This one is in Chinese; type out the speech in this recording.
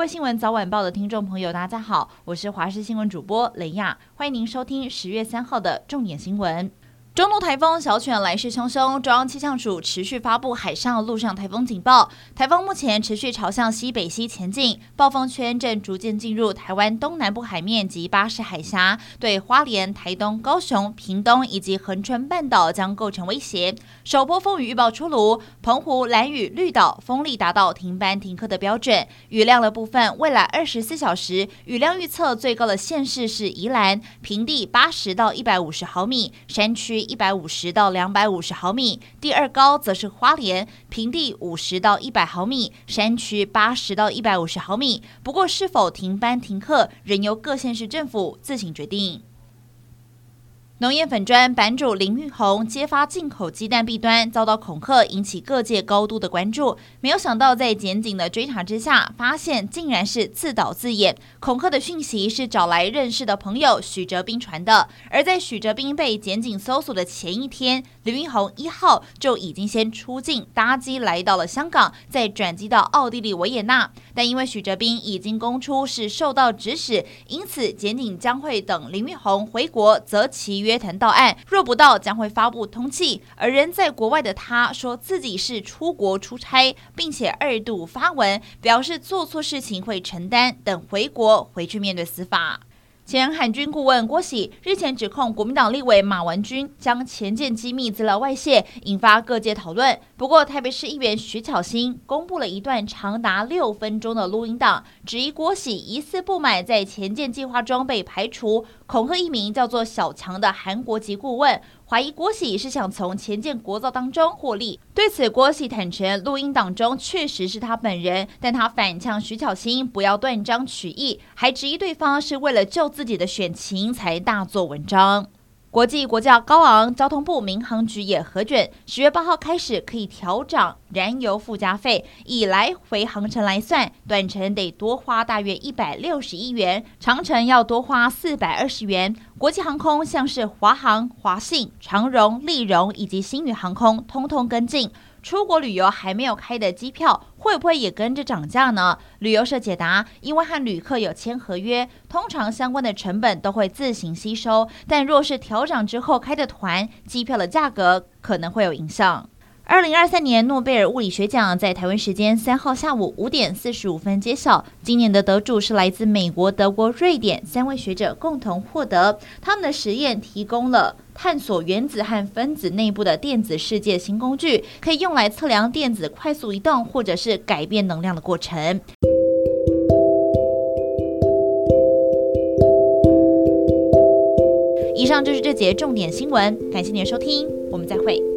位新闻早晚报的听众朋友，大家好，我是华视新闻主播雷亚，欢迎您收听十月三号的重点新闻。中度台风小犬来势汹汹，中央气象署持续发布海上、陆上台风警报。台风目前持续朝向西北西前进，暴风圈正逐渐进入台湾东南部海面及巴士海峡，对花莲、台东、高雄、屏东以及恒春半岛将构成威胁。首波风雨预报出炉，澎湖、兰屿、绿岛风力达到停班停课的标准。雨量的部分，未来二十四小时雨量预测最高的县市是宜兰，平地八十到一百五十毫米，山区。一百五十到两百五十毫米，第二高则是花莲，平地五十到一百毫米，山区八十到一百五十毫米。不过，是否停班停课，仍由各县市政府自行决定。农业粉砖版主林玉红揭发进口鸡蛋弊端，遭到恐吓，引起各界高度的关注。没有想到，在检警的追查之下，发现竟然是自导自演。恐吓的讯息是找来认识的朋友许哲斌传的。而在许哲斌被检警搜索的前一天，林玉红一号就已经先出境搭机来到了香港，再转机到奥地利维也纳。但因为许哲斌已经供出是受到指使，因此检警将会等林玉红回国择其约。约谈到案，若不到将会发布通缉。而人在国外的他说自己是出国出差，并且二度发文表示做错事情会承担，等回国回去面对司法。前海军顾问郭喜日前指控国民党立委马文君将前舰机密资料外泄，引发各界讨论。不过，台北市议员徐巧芯公布了一段长达六分钟的录音档，质疑郭喜疑似不满在前舰计划中被排除，恐吓一名叫做小强的韩国籍顾问。怀疑郭喜是想从前建国造当中获利。对此，郭喜坦承录音档中确实是他本人，但他反呛徐巧芯不要断章取义，还质疑对方是为了救自己的选情才大做文章。国际国价高昂，交通部民航局也核准，十月八号开始可以调涨燃油附加费。以来回航程来算，短程得多花大约一百六十亿元，长程要多花四百二十元。国际航空像是华航、华信、长荣、立荣以及星宇航空，通通跟进。出国旅游还没有开的机票，会不会也跟着涨价呢？旅游社解答，因为和旅客有签合约，通常相关的成本都会自行吸收。但若是调涨之后开的团，机票的价格可能会有影响。二零二三年诺贝尔物理学奖在台湾时间三号下午五点四十五分揭晓，今年的得主是来自美国、德国、瑞典三位学者共同获得。他们的实验提供了探索原子和分子内部的电子世界新工具，可以用来测量电子快速移动或者是改变能量的过程。以上就是这节重点新闻，感谢您的收听，我们再会。